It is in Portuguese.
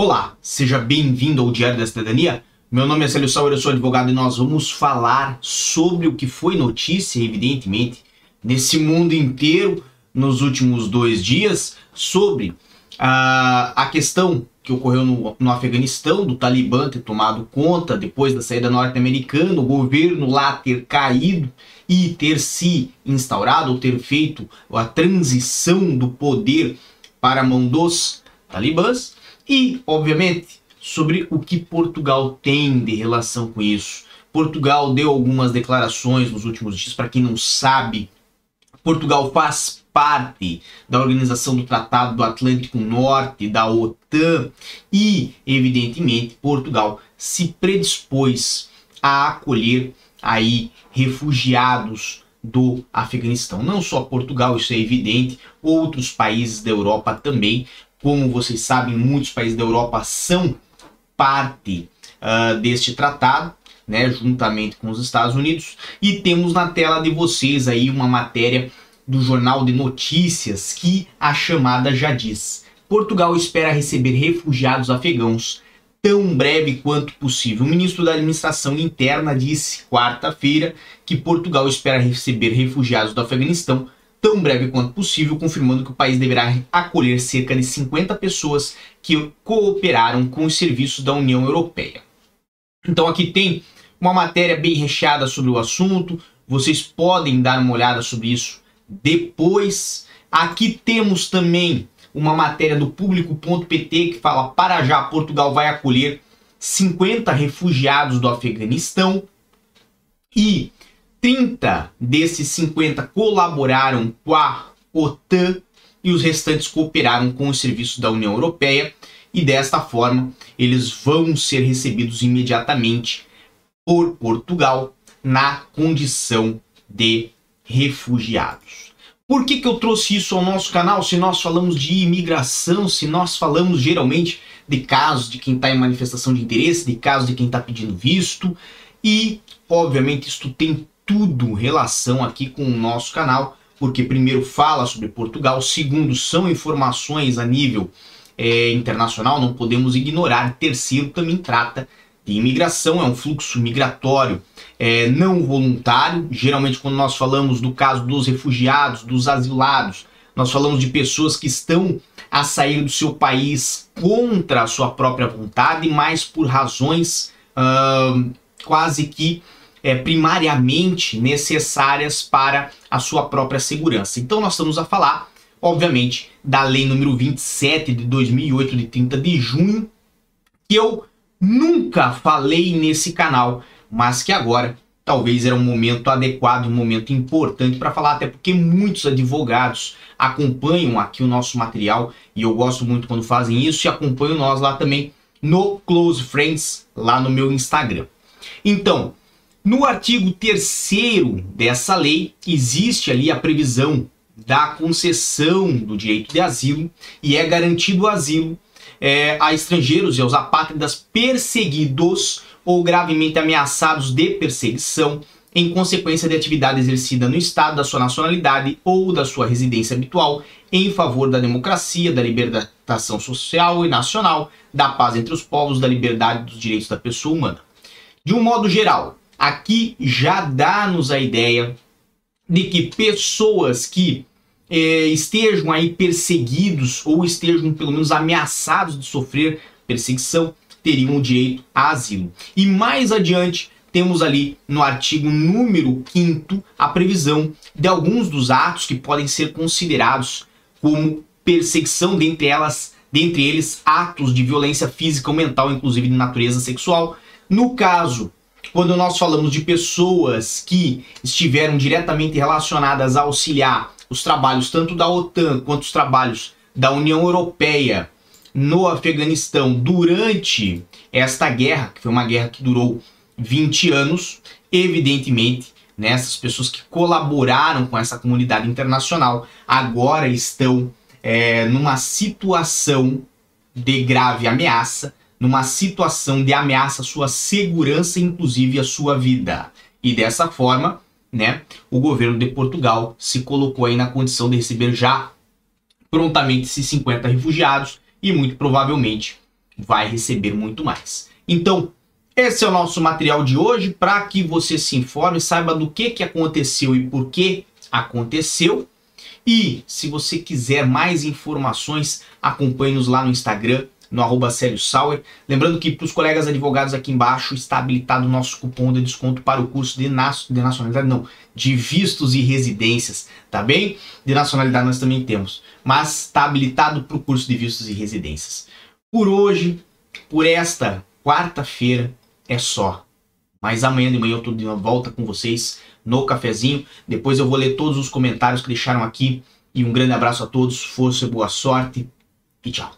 Olá, seja bem-vindo ao Diário da Cidadania. Meu nome é Célio Sauer, eu sou advogado e nós vamos falar sobre o que foi notícia, evidentemente, nesse mundo inteiro nos últimos dois dias, sobre uh, a questão que ocorreu no, no Afeganistão, do Talibã ter tomado conta depois da saída norte-americana, o governo lá ter caído e ter se instaurado, ou ter feito a transição do poder para a mão dos talibãs e, obviamente, sobre o que Portugal tem de relação com isso. Portugal deu algumas declarações nos últimos dias, para quem não sabe, Portugal faz parte da Organização do Tratado do Atlântico Norte, da OTAN, e, evidentemente, Portugal se predispôs a acolher aí refugiados do Afeganistão. Não só Portugal, isso é evidente, outros países da Europa também. Como vocês sabem, muitos países da Europa são parte uh, deste tratado, né, juntamente com os Estados Unidos. E temos na tela de vocês aí uma matéria do Jornal de Notícias que a chamada já diz. Portugal espera receber refugiados afegãos tão breve quanto possível. O ministro da Administração Interna disse quarta-feira que Portugal espera receber refugiados do Afeganistão tão breve quanto possível, confirmando que o país deverá acolher cerca de 50 pessoas que cooperaram com os serviços da União Europeia. Então aqui tem uma matéria bem recheada sobre o assunto, vocês podem dar uma olhada sobre isso depois. Aqui temos também uma matéria do público.pt que fala para já Portugal vai acolher 50 refugiados do Afeganistão e 30 desses 50 colaboraram com a OTAN e os restantes cooperaram com os serviços da União Europeia e desta forma eles vão ser recebidos imediatamente por Portugal na condição de refugiados. Por que, que eu trouxe isso ao nosso canal? Se nós falamos de imigração, se nós falamos geralmente de casos de quem está em manifestação de interesse, de casos de quem está pedindo visto, e obviamente isto tem tudo relação aqui com o nosso canal, porque primeiro fala sobre Portugal, segundo são informações a nível é, internacional, não podemos ignorar, terceiro também trata de imigração, é um fluxo migratório é, não voluntário, geralmente quando nós falamos do caso dos refugiados, dos asilados, nós falamos de pessoas que estão a sair do seu país contra a sua própria vontade, mas por razões uh, quase que é, primariamente necessárias para a sua própria segurança. Então nós estamos a falar, obviamente, da lei número 27 de 2008, de 30 de junho, que eu nunca falei nesse canal, mas que agora talvez era um momento adequado, um momento importante para falar, até porque muitos advogados acompanham aqui o nosso material e eu gosto muito quando fazem isso e acompanham nós lá também no Close Friends, lá no meu Instagram. Então, no artigo 3 dessa lei, existe ali a previsão da concessão do direito de asilo e é garantido o asilo é, a estrangeiros e aos apátridas perseguidos ou gravemente ameaçados de perseguição em consequência de atividade exercida no Estado da sua nacionalidade ou da sua residência habitual em favor da democracia, da libertação social e nacional, da paz entre os povos, da liberdade e dos direitos da pessoa humana. De um modo geral, aqui já dá-nos a ideia de que pessoas que é, estejam aí perseguidos ou estejam pelo menos ameaçados de sofrer perseguição teriam o direito a asilo. E mais adiante temos ali no artigo número 5 a previsão de alguns dos atos que podem ser considerados como perseguição, dentre elas, dentre eles atos de violência física ou mental, inclusive de natureza sexual. No caso quando nós falamos de pessoas que estiveram diretamente relacionadas a auxiliar os trabalhos tanto da OTAN quanto os trabalhos da União Europeia no Afeganistão durante esta guerra, que foi uma guerra que durou 20 anos, evidentemente, né, essas pessoas que colaboraram com essa comunidade internacional agora estão é, numa situação de grave ameaça numa situação de ameaça à sua segurança, inclusive à sua vida. E dessa forma, né, o governo de Portugal se colocou aí na condição de receber já prontamente esses 50 refugiados e muito provavelmente vai receber muito mais. Então, esse é o nosso material de hoje para que você se informe, saiba do que, que aconteceu e por que aconteceu. E se você quiser mais informações, acompanhe-nos lá no Instagram, no arroba Sauer. Lembrando que para os colegas advogados aqui embaixo está habilitado o nosso cupom de desconto para o curso de, na de nacionalidade, não, de vistos e residências, tá bem? De nacionalidade nós também temos, mas está habilitado para o curso de vistos e residências. Por hoje, por esta quarta-feira, é só. Mas amanhã de manhã eu tô de volta com vocês no cafezinho. Depois eu vou ler todos os comentários que deixaram aqui. E um grande abraço a todos, força boa sorte. E tchau.